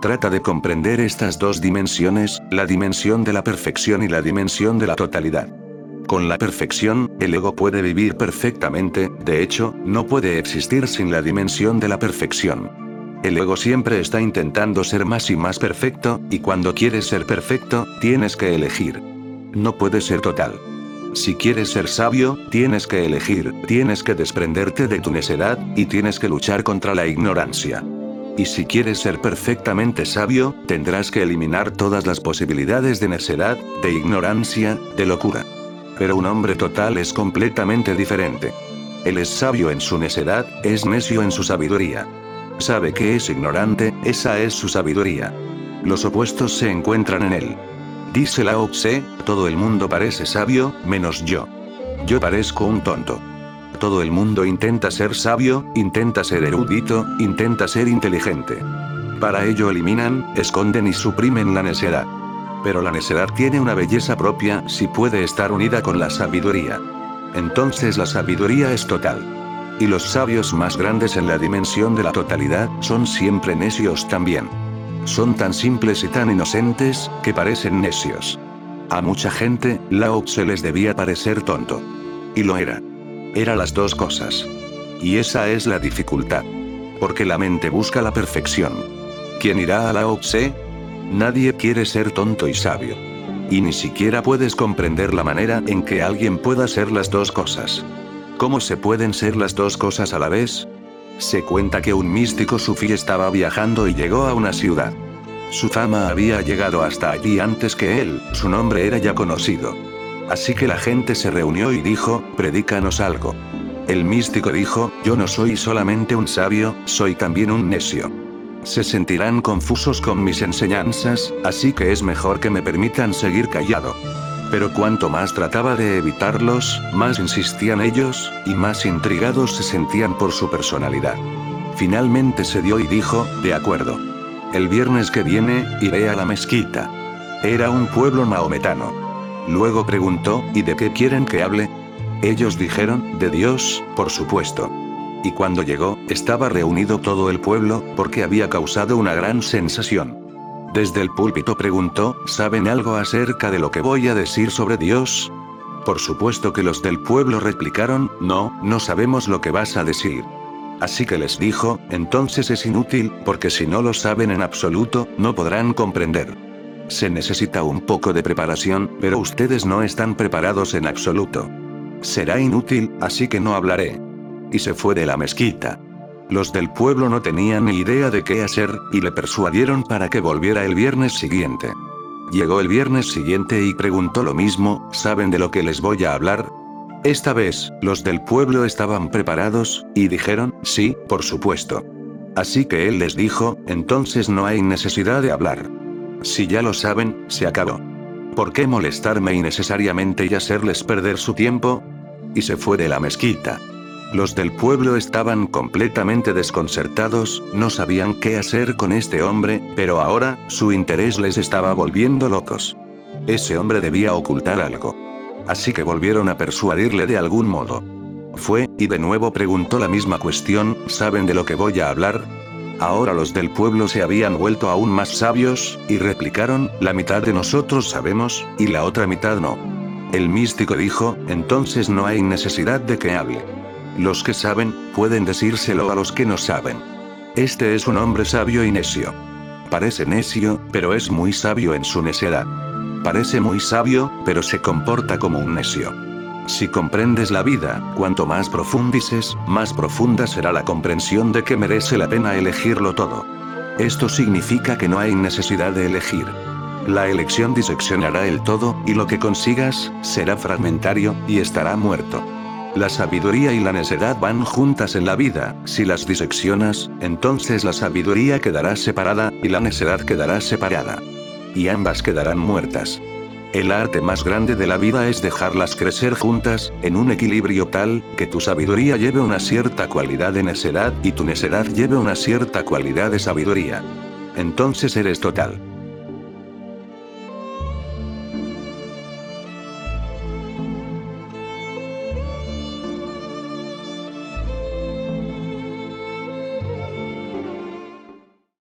Trata de comprender estas dos dimensiones, la dimensión de la perfección y la dimensión de la totalidad. Con la perfección, el ego puede vivir perfectamente, de hecho, no puede existir sin la dimensión de la perfección. El ego siempre está intentando ser más y más perfecto, y cuando quieres ser perfecto, tienes que elegir. No puede ser total. Si quieres ser sabio, tienes que elegir, tienes que desprenderte de tu necedad, y tienes que luchar contra la ignorancia. Y si quieres ser perfectamente sabio, tendrás que eliminar todas las posibilidades de necedad, de ignorancia, de locura. Pero un hombre total es completamente diferente. Él es sabio en su necedad, es necio en su sabiduría. Sabe que es ignorante, esa es su sabiduría. Los opuestos se encuentran en él. Dice Lao Tse, todo el mundo parece sabio, menos yo. Yo parezco un tonto. Todo el mundo intenta ser sabio, intenta ser erudito, intenta ser inteligente. Para ello eliminan, esconden y suprimen la necedad. Pero la necedad tiene una belleza propia si puede estar unida con la sabiduría. Entonces la sabiduría es total. Y los sabios más grandes en la dimensión de la totalidad, son siempre necios también. Son tan simples y tan inocentes, que parecen necios. A mucha gente, Lao se les debía parecer tonto. Y lo era. Era las dos cosas. Y esa es la dificultad. Porque la mente busca la perfección. ¿Quién irá a Lao Tse? Nadie quiere ser tonto y sabio. Y ni siquiera puedes comprender la manera en que alguien pueda ser las dos cosas. ¿Cómo se pueden ser las dos cosas a la vez? Se cuenta que un místico sufí estaba viajando y llegó a una ciudad. Su fama había llegado hasta allí antes que él, su nombre era ya conocido. Así que la gente se reunió y dijo, predícanos algo. El místico dijo, yo no soy solamente un sabio, soy también un necio. Se sentirán confusos con mis enseñanzas, así que es mejor que me permitan seguir callado. Pero cuanto más trataba de evitarlos, más insistían ellos, y más intrigados se sentían por su personalidad. Finalmente se dio y dijo, de acuerdo. El viernes que viene, iré a la mezquita. Era un pueblo maometano. Luego preguntó, ¿y de qué quieren que hable? Ellos dijeron, de Dios, por supuesto. Y cuando llegó, estaba reunido todo el pueblo, porque había causado una gran sensación. Desde el púlpito preguntó, ¿saben algo acerca de lo que voy a decir sobre Dios? Por supuesto que los del pueblo replicaron, no, no sabemos lo que vas a decir. Así que les dijo, entonces es inútil, porque si no lo saben en absoluto, no podrán comprender. Se necesita un poco de preparación, pero ustedes no están preparados en absoluto. Será inútil, así que no hablaré. Y se fue de la mezquita. Los del pueblo no tenían ni idea de qué hacer, y le persuadieron para que volviera el viernes siguiente. Llegó el viernes siguiente y preguntó lo mismo, ¿saben de lo que les voy a hablar? Esta vez, los del pueblo estaban preparados, y dijeron, sí, por supuesto. Así que él les dijo, entonces no hay necesidad de hablar. Si ya lo saben, se acabó. ¿Por qué molestarme innecesariamente y hacerles perder su tiempo? Y se fue de la mezquita. Los del pueblo estaban completamente desconcertados, no sabían qué hacer con este hombre, pero ahora, su interés les estaba volviendo locos. Ese hombre debía ocultar algo. Así que volvieron a persuadirle de algún modo. Fue, y de nuevo preguntó la misma cuestión, ¿saben de lo que voy a hablar? Ahora los del pueblo se habían vuelto aún más sabios, y replicaron, la mitad de nosotros sabemos, y la otra mitad no. El místico dijo, entonces no hay necesidad de que hable. Los que saben, pueden decírselo a los que no saben. Este es un hombre sabio y necio. Parece necio, pero es muy sabio en su necedad. Parece muy sabio, pero se comporta como un necio. Si comprendes la vida, cuanto más profundices, más profunda será la comprensión de que merece la pena elegirlo todo. Esto significa que no hay necesidad de elegir. La elección diseccionará el todo, y lo que consigas, será fragmentario, y estará muerto. La sabiduría y la necedad van juntas en la vida, si las diseccionas, entonces la sabiduría quedará separada, y la necedad quedará separada. Y ambas quedarán muertas. El arte más grande de la vida es dejarlas crecer juntas, en un equilibrio tal, que tu sabiduría lleve una cierta cualidad de necedad y tu necedad lleve una cierta cualidad de sabiduría. Entonces eres total.